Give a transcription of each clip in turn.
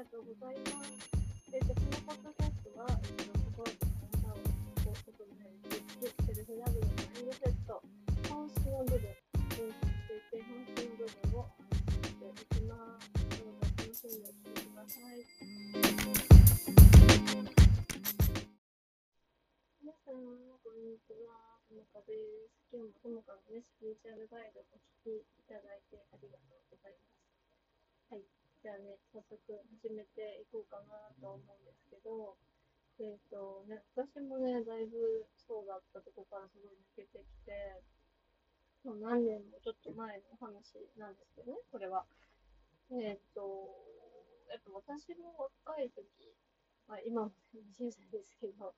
がとうございます。えっと、このポッドキャストは、えっと、心と体をこうことになるセルフラブのマインドセット、本質の部分、分析していて、本質の部分を話していきます。どうぞ楽しんでお聞きください。皆さん、こんにちは。ともかです。今日もともかのね、スピリチュアルガイドをお聞きいただいてありがとうございます。はい。じゃあね、早速始めていこうかなと思うんですけど、えっ、とね、私もね、だいぶそうだったとこからすごい抜けてきて、もう何年もちょっと前のお話なんですけどね、これは。えっ、と、やっぱ私も若い時、まあ今も20歳ですけど、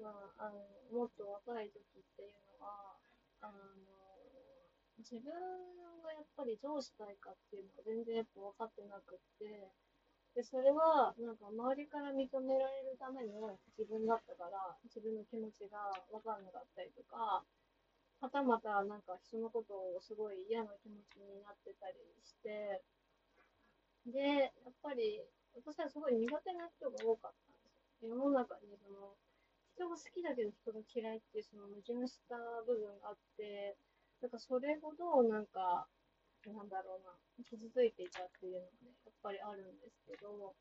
まあ、あの、もっと若い時っていうのは、あの、自分がやっぱりどうしたいかっていうのが全然やっぱ分かってなくって、で、それはなんか周りから認められるための自分だったから、自分の気持ちが分かんなかったりとか、はたまたなんか人のことをすごい嫌な気持ちになってたりして、で、やっぱり私はすごい苦手な人が多かったんですよ。世の中にその、人が好きだけど人が嫌いっていうその矛盾した部分があって、だからそれほどなんか、なんだろうな、傷ついていたっていうのがね、やっぱりあるんですけど、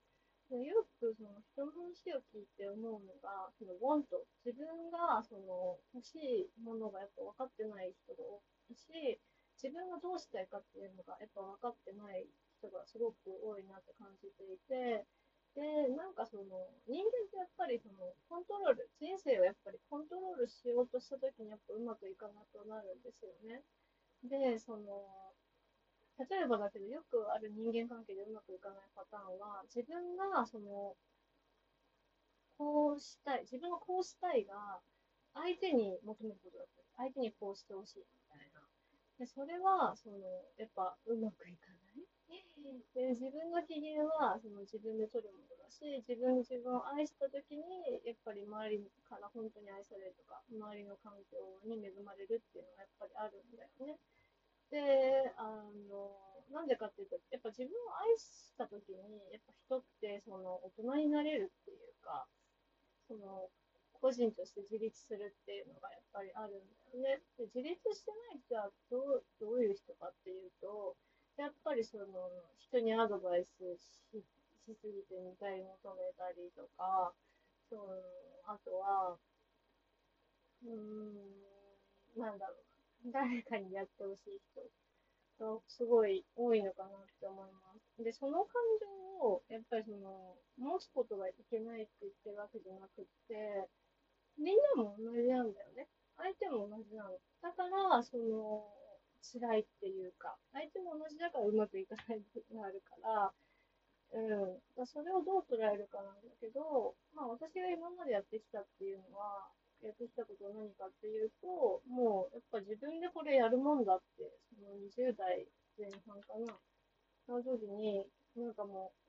よくその人の話を聞いて思うのが、その want、自分がその欲しいものがやっぱ分かってない人が多いし、自分がどうしたいかっていうのがやっぱ分かってない人がすごく多いなって感じていて、で、なんかその人間ってやっぱりそのコントロール、人生をやっぱりコントロールしようとした時にやっぱうまくいかなくなるんですよね。で、その、例えばだけどよくある人間関係でうまくいかないパターンは、自分がその、こうしたい、自分のこうしたいが相手に求めることだったり、相手にこうしてほしいみたいな。で、それは、その、やっぱうまくいかない。で、自分の機嫌はその自分で取るものだし、自分自分を愛したときに、やっぱり周りから本当に愛されるとか、周りの環境に恵まれるっていうのはやっぱりあるんだよね。で、あの、なんでかっていうと、やっぱ自分を愛したときに、やっぱ人ってその大人になれるっていうか、その、個人として自立するっていうのがやっぱりあるんだよね。で自立してない人はどうどういう人かっていうと、やっぱりその人にアドバイスししすぎて見たり求めたりとか、そのあとは、うーん、なんだろうな、誰かにやってほしい人がすごい多いのかなって思います。で、その感情をやっぱりその持つことがいけないって言ってるわけじゃなくって、みんなも同じなんだよね。相手も同じなの。だから、その、辛いっていうか、相手も同じだからうまくいかない部分があるから、うん。だそれをどう捉えるかなんだけど、まあ私が今までやってきたっていうのは、やってきたことは何かっていうと、もうやっぱ自分でこれやるもんだって、その20代前半かな、の時に、なんかもう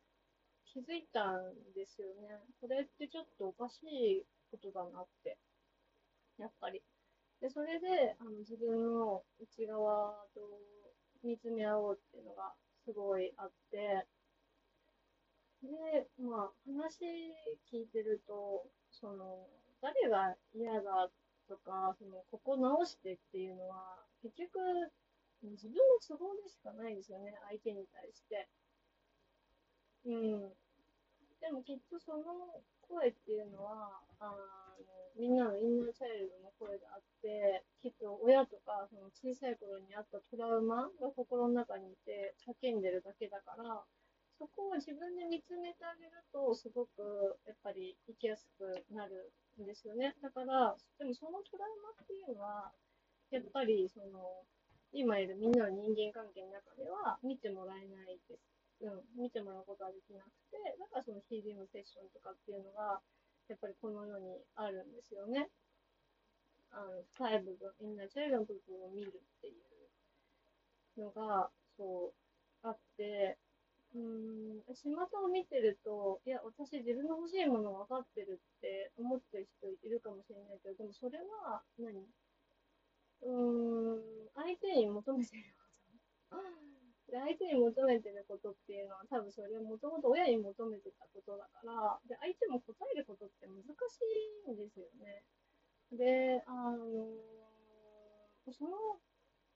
気づいたんですよね。これってちょっとおかしいことだなって。やっぱり。で、それで、あの、自分の内側と見つめ合おうっていうのがすごいあって、で、まあ、話聞いてると、その、誰が嫌だとか、その、ここ直してっていうのは、結局、自分の都合でしかないですよね、相手に対して。うん。でもきっとその声っていうのは、あみんなのインナーチャイルドの声があって、きっと親とかその小さい頃にあったトラウマが心の中にいて叫んでるだけだから、そこを自分で見つめてあげると、すごくやっぱり生きやすくなるんですよね。だから、でもそのトラウマっていうのは、やっぱりその、今いるみんなの人間関係の中では見てもらえないです。うん、見てもらうことはできなくて、だからそのヒーリングセッションとかっていうのが、やっぱりこの世にあるんですよね。あの、深い部分、みんなチャイルドの部分を見るっていうのが、そう、あって、うーん、巷を見てると、いや、私自分の欲しいもの分かってるって思ってる人いるかもしれないけど、でもそれは何、うーん、相手に求めてる。で、相手に求めてることっていうのは、多分それはもともと親に求めてたことだから、で、相手も答えることって難しいんですよね。で、あのその、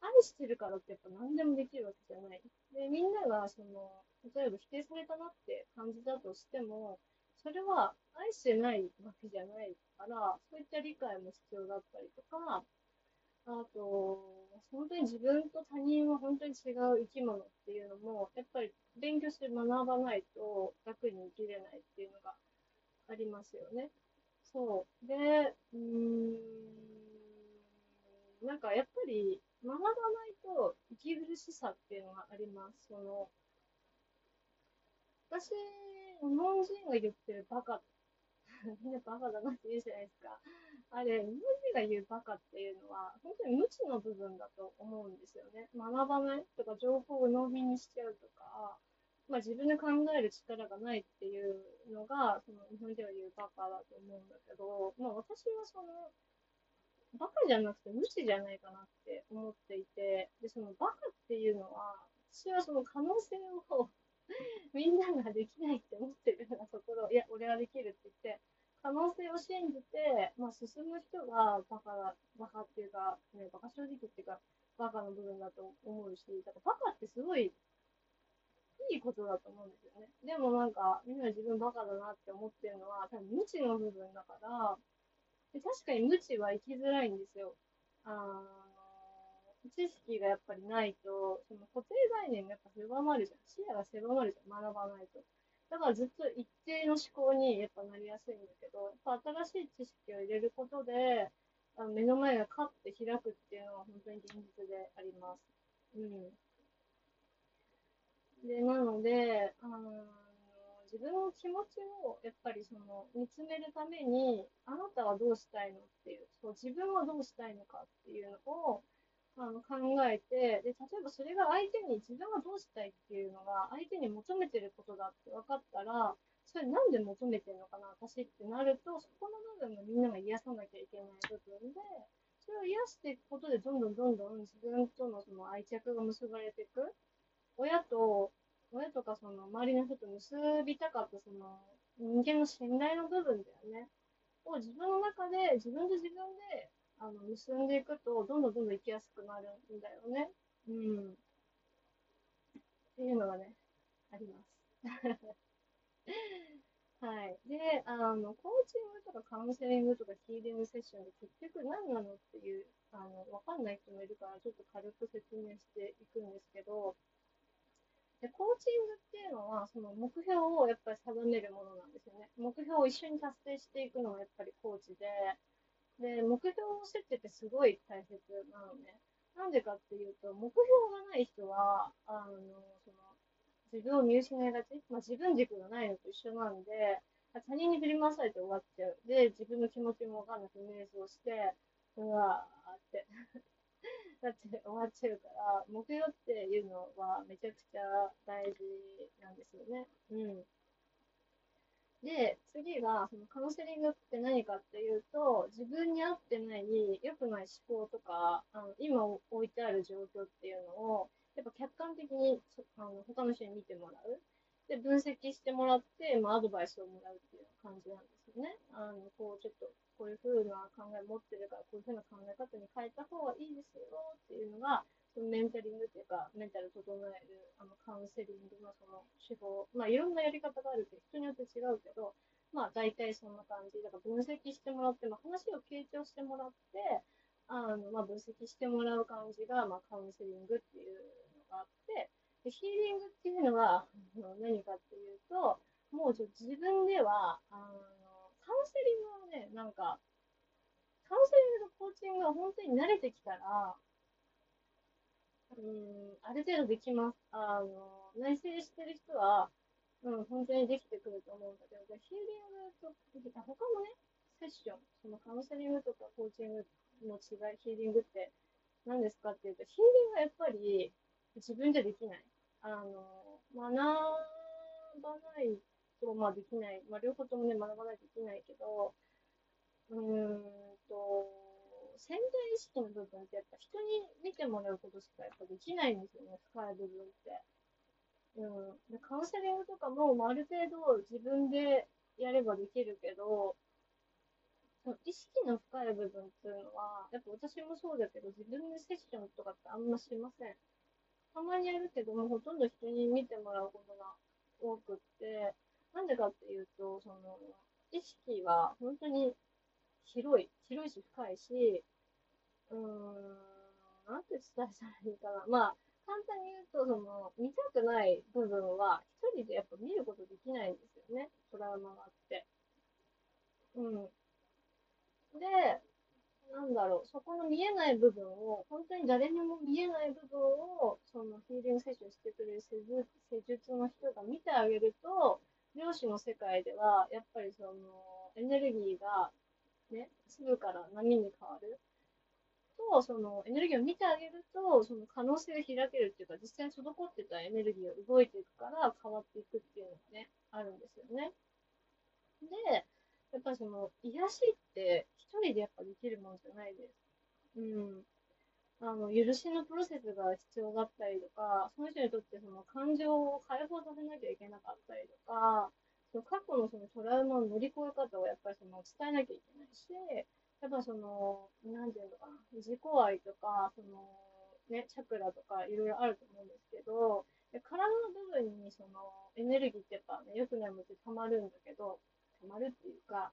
愛してるからってやっぱ何でもできるわけじゃない。で、みんなが、その、例えば否定されたなって感じだとしても、それは愛してないわけじゃないから、そういった理解も必要だったりとか、あと、本当に自分と他人は本当に違う生き物っていうのも、やっぱり勉強して学ばないと楽に生きれないっていうのがありますよね。そう。で、うーん、なんかやっぱり学ばないと息苦しさっていうのがあります。その、私、日本人が言ってるバカっ、みんなバカだなって言うじゃないですか。あれ、日本人が言うバカっていうのは、本当に無知の部分だと思うんですよね。学ばないとか、情報を鵜呑みにしちゃうとか、まあ自分で考える力がないっていうのが、その日本人が言うバカだと思うんだけど、まあ私はその、バカじゃなくて無知じゃないかなって思っていて、で、そのバカっていうのは、私はその可能性を みんなができないって思ってるようなところ、いや、俺はできるって言って、可能性を信じて、まあ、進む人がバカ、バカっていうか、ね、バカ正直っていうか、バカの部分だと思うし、だからバカってすごいいいことだと思うんですよね。でもなんか、みんな自分バカだなって思ってるのは、多分無知の部分だから、で確かに無知は生きづらいんですよ。あ知識がやっぱりないと、その固定概念がやっぱ狭まるじゃん。視野が狭まるじゃん。学ばないと。だからずっと一定の思考にやっぱなりやすいんだけど、やっぱ新しい知識を入れることで、あの目の前がカッて開くっていうのは本当に現実であります。うん。で、なので、あの自分の気持ちをやっぱりその見つめるために、あなたはどうしたいのっていう、そう自分はどうしたいのかっていうのを、あの考えてで、例えばそれが相手に自分はどうしたいっていうのが相手に求めてることだって分かったら、それなんで求めてるのかな、私ってなると、そこの部分がみんなが癒さなきゃいけない部分で、それを癒していくことで、どんどんどんどん自分とのその愛着が結ばれていく。親と、親とかその周りの人と結びたかったその人間の信頼の部分だよね。を自分の中で、自分と自分であの、結んでいくと、どんどんどんどん行きやすくなるんだよね。うん。っていうのがね、あります。はい。で、あの、コーチングとかカウンセリングとかヒーリングセッションで結局何なのっていう、あの、わかんない人もいるから、ちょっと軽く説明していくんですけど、で、コーチングっていうのは、その目標をやっぱり定めるものなんですよね。目標を一緒に達成していくのがやっぱりコーチで、で、目標設定ってすごい大切なのね。なんでかっていうと、目標がない人は、あの、その、自分を見失いがち、まあ、自分軸がないのと一緒なんで、他人に振り回されて終わっちゃう。で、自分の気持ちもわかんなく瞑想して、うわーって だって終わっちゃうから、目標っていうのはめちゃくちゃ大事なんですよね。うん。で、次が、そのカウンセリングって何かっていうと、自分に合ってない良くない思考とか、あの今置いてある状況っていうのを、やっぱ客観的にあの他の人に見てもらう。で、分析してもらって、まあ、アドバイスをもらうっていう感じなんですよね。あの、こう、ちょっと、こういう風な考え持ってるから、こういう風な考え方に変えた方がいいですよっていうのが、メンタリングっていうか、メンタル整えるあのカウンセリングのその手法、まあいろんなやり方があるけど、人によって違うけど、まあ大体そんな感じ。だから分析してもらって、まあ話を傾聴してもらって、あの、まあ分析してもらう感じが、まあカウンセリングっていうのがあって、でヒーリングっていうのは何かっていうと、もうちょ自分では、あの、カウンセリングはね、なんか、カウンセリングとコーチングが本当に慣れてきたら、うん、ある程度できます。あの、内省してる人は、うん、本当にできてくると思うんだけど、ヒーリングと、他のね、セッション、そのカウンセリングとかコーチングの違い、ヒーリングって何ですかっていうと、ヒーリングはやっぱり自分じゃできない。あの、学ばないと、まあできない。まあ両方ともね、学ばないとできないけど、うーんと、潜在意識の部分ってやっぱ人に見てもらうことしかやっぱできないんですよね、深い部分って。うん。でカウンセリングとかも、まあ、ある程度自分でやればできるけど、その意識の深い部分っていうのは、やっぱ私もそうだけど、自分でセッションとかってあんましません。たまにやるけども、ほとんど人に見てもらうことが多くって、なんでかっていうと、その、意識は本当に広い、広いし深いし、うーん、なんて伝えたらいいかな。まあ、簡単に言うと、その、見たくない部分は、一人でやっぱ見ることできないんですよね。トラウマがあって。うん。で、なんだろう、そこの見えない部分を、本当に誰にも見えない部分を、そのヒーリングセッションしてくれる施術の人が見てあげると、量子の世界では、やっぱりその、エネルギーが、ね、粒から波に変わる。と、その、エネルギーを見てあげると、その可能性が開けるっていうか、実際に滞ってたエネルギーが動いていくから変わっていくっていうのがね、あるんですよね。で、やっぱその、癒しって一人でやっぱできるもんじゃないです。うん。あの、許しのプロセスが必要だったりとか、その人にとってその感情を解放させなきゃいけなかったりとか、その過去のそのトラウマの乗り越え方をやっぱりその伝えなきゃいけないし、やっぱその、なんていうのかな、自己愛とか、その、ね、チャクラとかいろいろあると思うんですけど、体の部分にそのエネルギーってやっぱね、良くないものって溜まるんだけど、溜まるっていうか、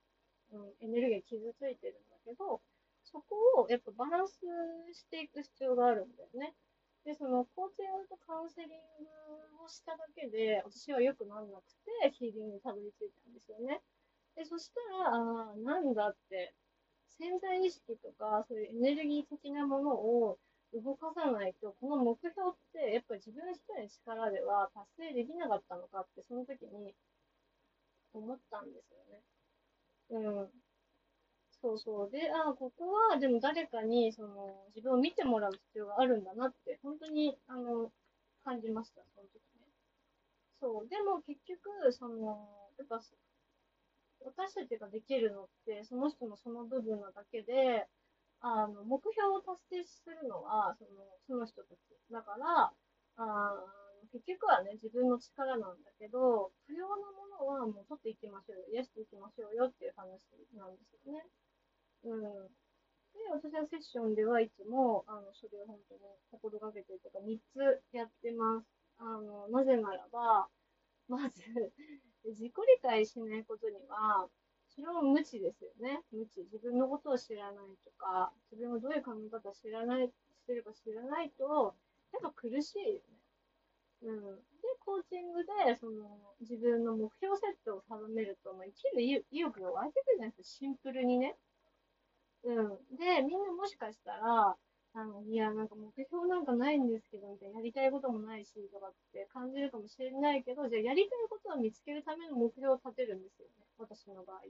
うん、エネルギー傷ついてるんだけど、そこをやっぱバランスしていく必要があるんだよね。で、そのコーチングとカウンセリングをしただけで、私は良くならなくて、ヒーリングにたどり着いたんですよね。で、そしたら、ああ、なんだって、潜在意識とか、そういうエネルギー的なものを動かさないと、この目標って、やっぱり自分一人の力では達成できなかったのかって、その時に思ったんですよね。うん。そうそう。で、ああ、ここは、でも誰かに、その、自分を見てもらう必要があるんだなって、本当に、あの、感じました、その時ね。そう。でも結局、その、やっぱ、私たちができるのって、その人のその部分なだけで、あの、目標を達成するのは、その、その人たち。だから、あ結局はね、自分の力なんだけど、不要なものはもう取っていきましょうよ、癒していきましょうよっていう話なんですよね。うん。で、私はセッションではいつも、あの、それを本当に心がけてるとか、3つやってます。あの、なぜならば、まず自己理解しないことには、それは無知ですよね。無知。自分のことを知らないとか、自分がどういう考え方を知らない、してるか知らないと、やっぱ苦しいよね。うん。で、コーチングで、その、自分の目標設定を定めると、まあ、生きる意欲が湧いてくるじゃないですか、シンプルにね。うん。で、みんなもしかしたら、あの、いや、なんか目標なんかないんですけど、みたいな、やりたいこともないし、とかって感じるかもしれないけど、じゃあやりたいことを見つけるための目標を立てるんですよね、私の場合。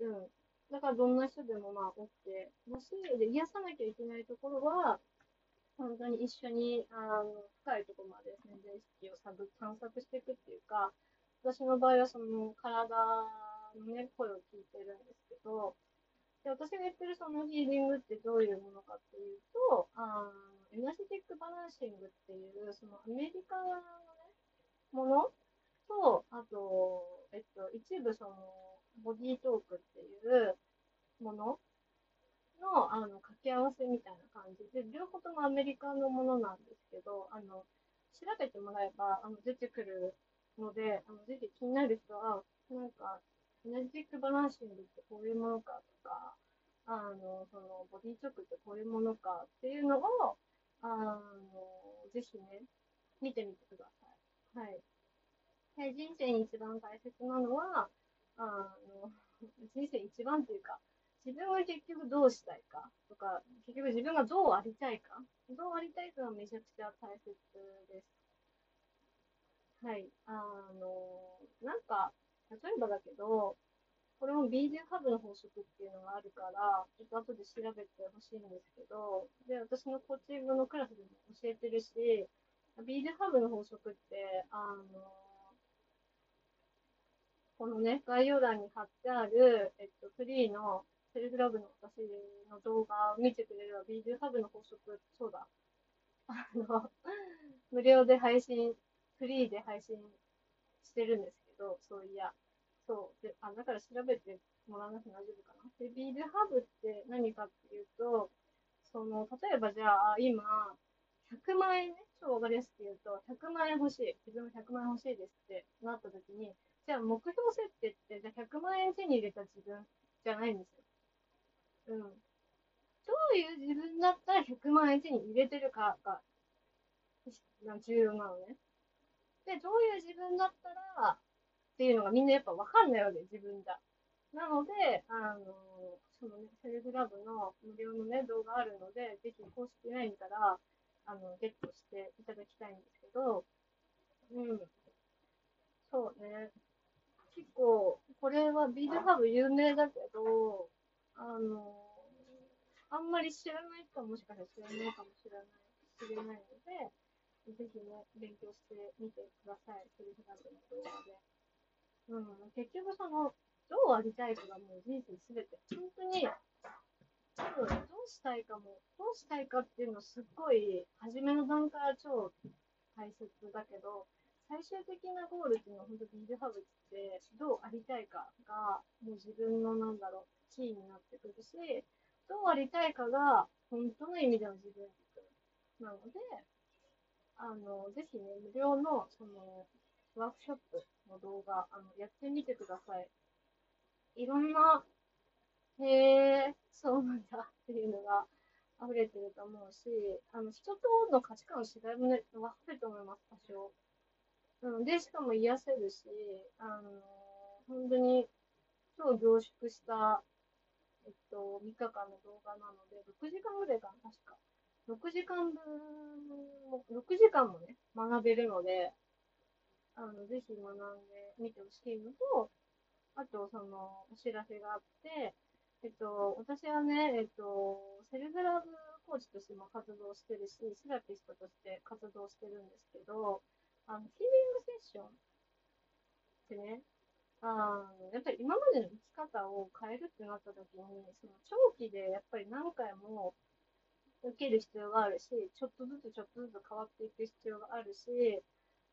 うん。だからどんな人でもまあ OK だし、で、癒さなきゃいけないところは、本当に一緒に、あの、深いところまで潜在意識を探索していくっていうか、私の場合はその体のね、声を聞いてるんですけど、で私が言ってるそのヒーリングってどういうものかっていうと、あエナジティックバランシングっていう、そのアメリカのね、ものと、あと、えっと、一部その、ボディートークっていうものの、あの、掛け合わせみたいな感じで、両方ともアメリカのものなんですけど、あの、調べてもらえば、あの、出てくるので、あの、ぜひ気になる人は、なんか、エナジティックバランシングってこういうものかとか、あの、その、ボディチョックってこういうものかっていうのを、あの、ぜひね、見てみてください。はい。で人生に一番大切なのは、あの、人生一番っていうか、自分は結局どうしたいかとか、結局自分がどうありたいか、どうありたいかがめちゃくちゃ大切です。はい。あの、なんか、例えばだけど、これも BJ ハブの法則っていうのがあるから、ちょっと後で調べてほしいんですけど、で、私のコーチングのクラスでも教えてるし、BJ ハブの法則って、あの、このね、概要欄に貼ってある、えっと、フリーのセルフラブの私の動画を見てくれれば、ビールハブの法則、そうだ。あの、無料で配信、フリーで配信してるんですど、そういや。そう。で、あ、だから調べてもらわなくて大丈夫かな。で、ビールハブって何かっていうと、その、例えばじゃあ、今、100万円ね、超わかりやすく言うと、100万円欲しい。自分100万円欲しいですってなった時に、じゃあ目標設定って、じゃあ100万円手に入れた自分じゃないんですよ。うん。どういう自分だったら100万円手に入れてるかが、重要なのね。で、どういう自分だったら、っていうのがみんなやっぱわかんないわけ、自分じゃ。なので、あの、そのね、セルフラブの無料のね、動画あるので、ぜひ公式 LINE から、あの、ゲットしていただきたいんですけど、うん。そうね。結構、これはビールハブ有名だけど、あの、あんまり知らない人はもしかしたら知らないかもしれない、知れないので、ぜひね、勉強してみてください。セルフラブの動画で。うん、結局その、どうありたいかがもう人生すべて。本当に、多分どうしたいかも、どうしたいかっていうのすっごい、初めの段階は超大切だけど、最終的なゴールっていうのは本当ビールハブってどうありたいかがもう自分のなんだろうキーになってくるしどうありたいかが本当の意味での自分なのであのぜひね無料のそのワークショップの動画あのやってみてくださいいろんなへえそうなんだっていうのが溢れてると思うしあの人との価値観の違いもね分かると思います多少うん、で、しかも癒せるし、あの本当に超凝縮した、えっと、3日間の動画なので、6時間ぐらいかな、確か。6時間分も、6時間もね、学べるので、あの、ぜひ学んでみてほしいのと、あと、その、お知らせがあって、えっと、私はね、えっと、セルフラブコーチとしても活動してるし、セラピストとして活動してるんですけど、あの、ヒーリングセッションってね、あの、やっぱり今までの生き方を変えるってなった時に、その長期でやっぱり何回も受ける必要があるし、ちょっとずつちょっとずつ変わっていく必要があるし、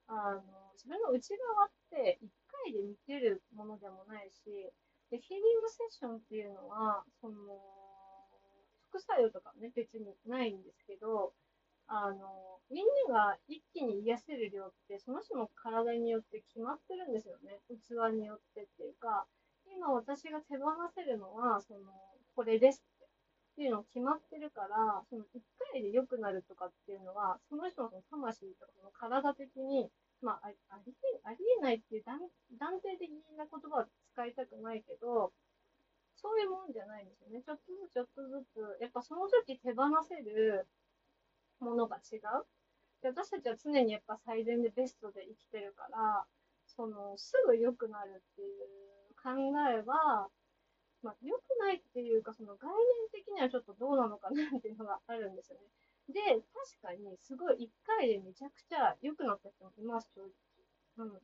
あの、自分の内側って1回で見てるものでもないし、で、ヒーリングセッションっていうのは、その、副作用とかね、別にないんですけど、あの、みんなが一気に癒せる量って、その人の体によって決まってるんですよね。器によってっていうか、今私が手放せるのは、その、これですっていうの決まってるから、その一回で良くなるとかっていうのは、その人の魂とかその体的に、まあ、ありありえないっていう断定的な言葉は使いたくないけど、そういうもんじゃないんですよね。ちょっとずつちょっとずつ、やっぱその時手放せるものが違う。で私たちは常にやっぱ最善でベストで生きてるから、その、すぐ良くなるっていう考えは、まあ、良くないっていうか、その概念的にはちょっとどうなのかなっていうのがあるんですよね。で、確かにすごい1回でめちゃくちゃ良くなった人もいます、正直。うん。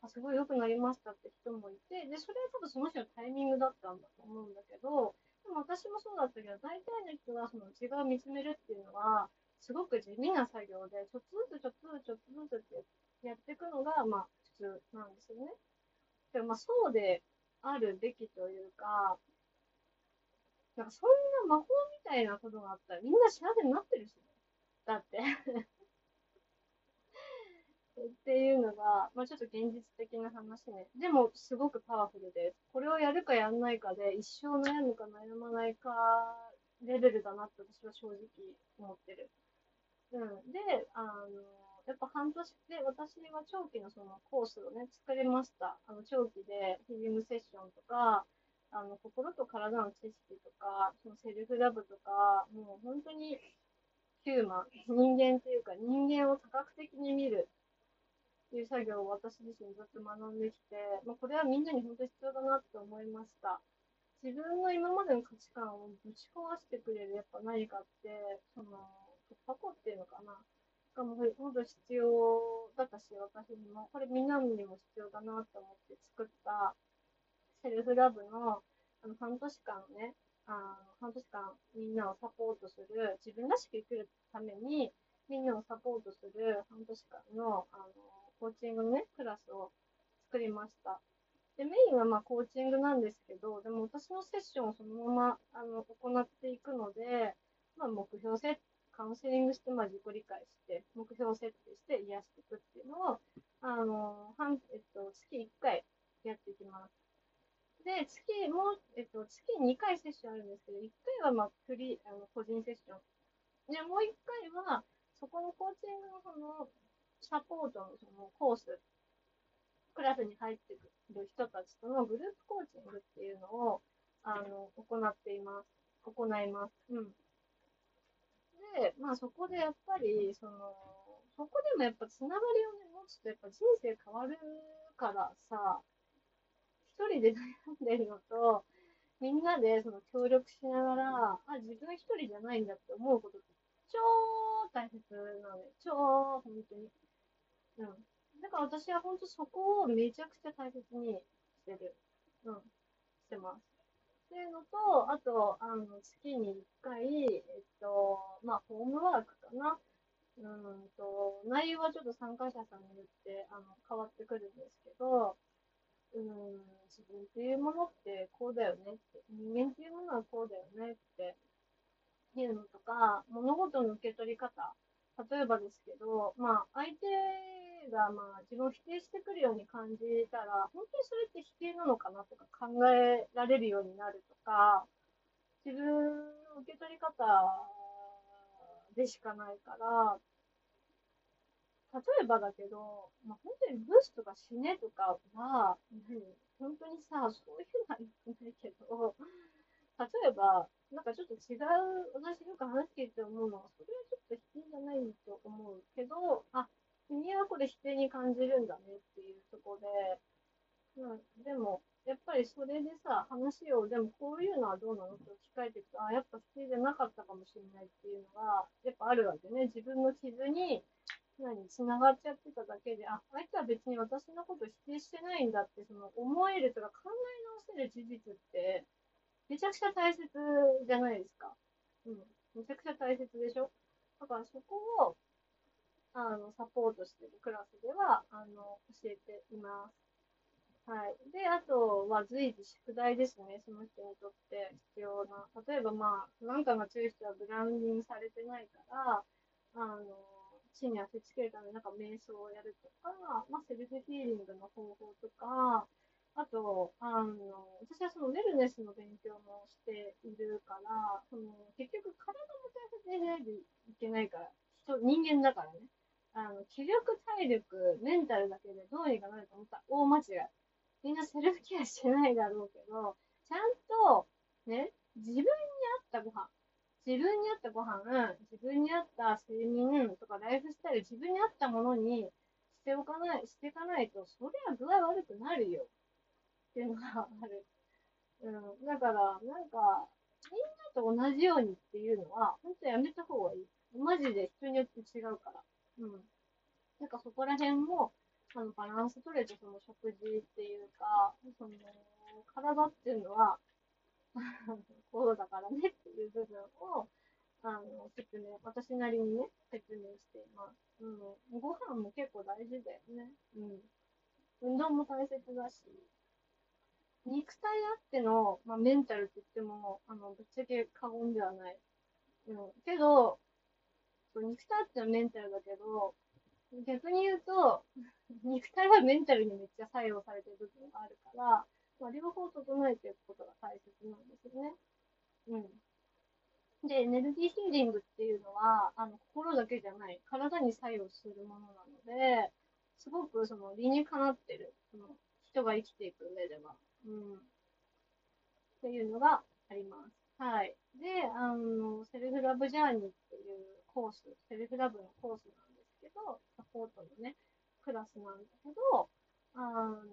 あすごい良くなりましたって人もいて、で、それは多分その人のタイミングだったんだと思うんだけど、でも私もそうだったけど、大体の人はその内側を見つめるっていうのは、すごく地味な作業で、ちょっとずつちょっとずつちょっとずつってやっていくのが、まあ、普通なんですよね。でもまあ、そうであるべきというか、なんかそんな魔法みたいなことがあったらみんな幸せになってるしね。だって っていうのが、まあちょっと現実的な話ね。でも、すごくパワフルです。これをやるかやんないかで、一生悩むか悩まないかレベルだなって私は正直思ってる。うん。で、あの、やっぱ半年で私は長期のそのコースをね、作りました。あの、長期でヒーリングセッションとか、あの、心と体の知識とか、そのセルフラブとか、もう本当にヒューマン、人間っていうか人間を多角的に見るっていう作業を私自身ずっと学んできて、まあ、これはみんなに本当に必要だなって思いました。自分の今までの価値観をぶち壊してくれるやっぱ何かって、その、突破口っていうのかな。がも本当必要だったし、私にも、これみんなにも必要だなと思って作ったセルフラブのあの、半年間ね、あの、半年間みんなをサポートする、自分らしく生きるために、みんなをサポートする半年間の、あの、コーチングのね、クラスを作りました。で、メインはまあコーチングなんですけど、でも私のセッションをそのまま、あの、行っていくので、まあ、目標設カウンセリングして、まあ、自己理解して、目標設定して癒していくっていうのを、あの、半、えっと、月1回やっていきます。で、月もう、えっと、月2回セッションあるんですけど、1回はまあ、フリ、あの、個人セッション。で、もう1回は、そこのコーチングのその、サポートのそのコース、クラスに入ってくる人たちとのグループコーチングっていうのを、あの、行っています。行います。うん。で、まあそこでやっぱり、その、そこでもやっぱつながりをね、持つとやっぱ人生変わるからさ、一人で悩んでるのと、みんなでその協力しながら、あ、自分一人じゃないんだって思うことって超大切なのよ。超、本当に。うん。だから私は本当そこをめちゃくちゃ大切にしてる。うん。してます。っていうのと、あと、あの、月に1回、えっと、まあ、ホームワークかな。うんと、内容はちょっと参加者さんによって、あの、変わってくるんですけど、うん、自分っていうものってこうだよねって、人間っていうものはこうだよねっていうのとか、物事の受け取り方、例えばですけど、まあ、相手が、まあ、自分を否定してくるように感じたら、本当にそれって否定なのかなとか考えられるようになるとか、自分の受け取り方でしかないから、例えばだけど、まあ、本当にブスとか死ねとかは、何本当にさ、そういうのは言ってないけど、例えば、なんかちょっと違う、私よく話聞いて思うのは、それはちょっと否定じゃないと思うけど、あ、君はこれ否定に感じるんだねっていうとこで、うん、でも、やっぱりそれでさ、話を、でもこういうのはどうなのって置き換えていくと、あ、やっぱ否定じゃなかったかもしれないっていうのが、やっぱあるわけね。自分の傷に、何、繋がっちゃってただけで、あ、相手は別に私のこと否定してないんだって、その思えるとか考え直せる事実って、めちゃくちゃ大切じゃないですか。うん。めちゃくちゃ大切でしょだからそこを、あの、サポートしてるクラスでは、あの、教えています。はい。で、あとは随時宿題ですね。その人にとって必要な。例えばまあ、なんかが注意してはブランディングされてないから、あの、地に足つけるためになんか瞑想をやるとか、まあ、セルフヒーリングの方法とか、あと、あの、私はそのウェルネスの勉強もしているから、その結局体も大切にしないといけないから、人、人間だからね。あの、気力、体力、メンタルだけでどうにかなると思ったら大間違い。みんなセルフケアしてないだろうけど、ちゃんと、ね、自分に合ったご飯、自分に合ったご飯、自分に合った睡眠とかライフスタイル、自分に合ったものにしておかない、していかないと、そりゃ具合悪くなるよ。っていうのがある。うん。だから、なんか、みんなと同じようにっていうのは、本当やめた方がいい。マジで人によって違うから。うん。なんかそこら辺も、あの、バランス取れて、その食事っていうか、その、体っていうのは、こうだからねっていう部分を、あの、説明、私なりにね、説明しています。うん。ご飯も結構大事だよね。うん。運動も大切だし。肉体あっての、まあ、メンタルって言っても、あの、ぶっちゃけ過言ではない。うん。けど、そう肉体ってのはメンタルだけど、逆に言うと、肉体はメンタルにめっちゃ作用されてる部分があるから、まあ、両方整えていくことが大切なんですよね。うん。で、エネルギーヒーリングっていうのは、あの、心だけじゃない、体に作用するものなので、すごくその理にかなってる、その人が生きていく上では、うん。っていうのがあります。はい。で、あの、セルフラブジャーニーっていうコース、セルフラブのコースなんですけど、サポートのね、クラスなんだけど、あ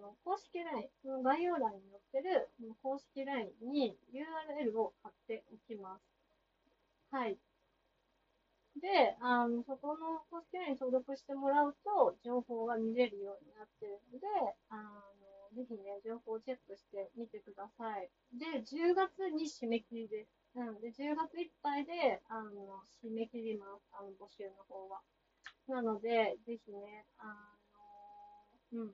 の、公式 LINE、の概要欄に載ってる公式 LINE に URL を貼っておきます。はい。で、あの、そこの公式 LINE に登録してもらうと、情報が見れるようになってるので、あの、ぜひね、情報をチェックしてみてください。で、10月に締め切りです。うん。で、10月いっぱいで、あの、締め切ります。あの、募集の方は。なので、ぜひね、あの、うん。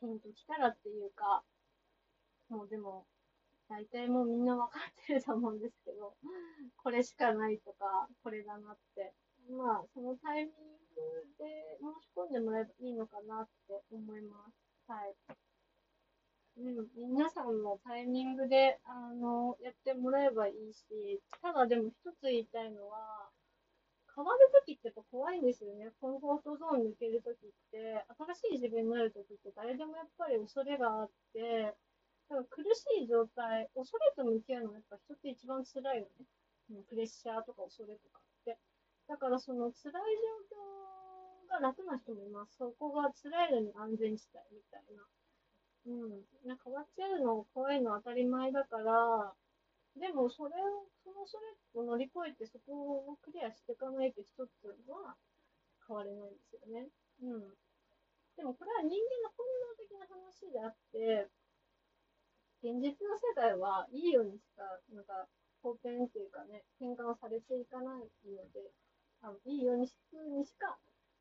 ピンときたらっていうか、もうでも、大体もうみんな分かってると思うんですけど、これしかないとか、これだなって。まあ、そのタイミングで申し込んでもらえばいいのかなって思います。はい。うん、皆さんのタイミングで、あの、やってもらえばいいし、ただでも一つ言いたいのは、変わるときってやっぱ怖いんですよね。コンフォートゾーン抜けるときって、新しい自分になるときって誰でもやっぱり恐れがあって、だから苦しい状態、恐れと向き合うのがやっぱ人って一番辛いよね。プレッシャーとか恐れとかって。だからその辛い状況が楽な人もいます。そこが辛いのに安全地帯みたいな。うん。なんか変わっちゃうの怖いの当たり前だから、でもそれを、そのそれを乗り越えてそこをクリアしていかないと一つは変われないんですよね。うん。でもこれは人間の本能的な話であって、現実の世界はいいようにしか、なんか、好転っていうかね、変換されていかないので、あのいいようにしにしか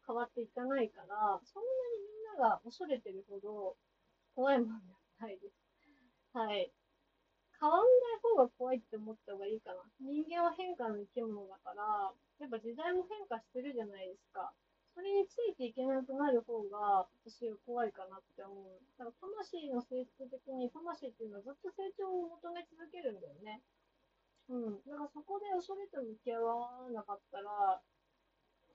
変わっていかないから、そんなにみんなが恐れてるほど怖いもんじゃないです。はい。変わんない方が怖いって思った方がいいかな。人間は変化の生き物だから、やっぱ時代も変化してるじゃないですか。それについていけなくなる方が私は怖いかなって思う。だから魂の性質的に魂っていうのはずっと成長を求め続けるんだよね。うん。だからそこで恐れと向き合わなかったら、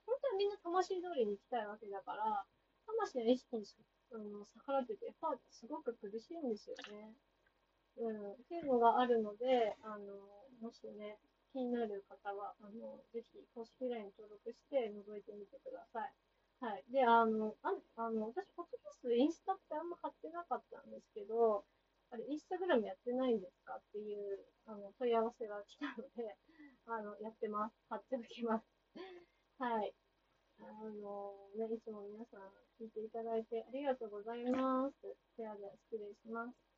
本当はみんな魂通りに行きたいわけだから、魂の意識にあの逆らってて、やっぱすごく苦しいんですよね。うん。っていうのがあるので、あの、もしね、気になる方は、あの、ぜひ公式 LINE に登録して覗いてみてください。はい。で、あの、ああの私、ポッドキャスト、インスタってあんま買ってなかったんですけど、あれ、インスタグラムやってないんですかっていうあの問い合わせが来たので、あの、やってます。貼っておきます。はい。あのね、いつも皆さん聞いていただいてありがとうございます。ではでは失礼します。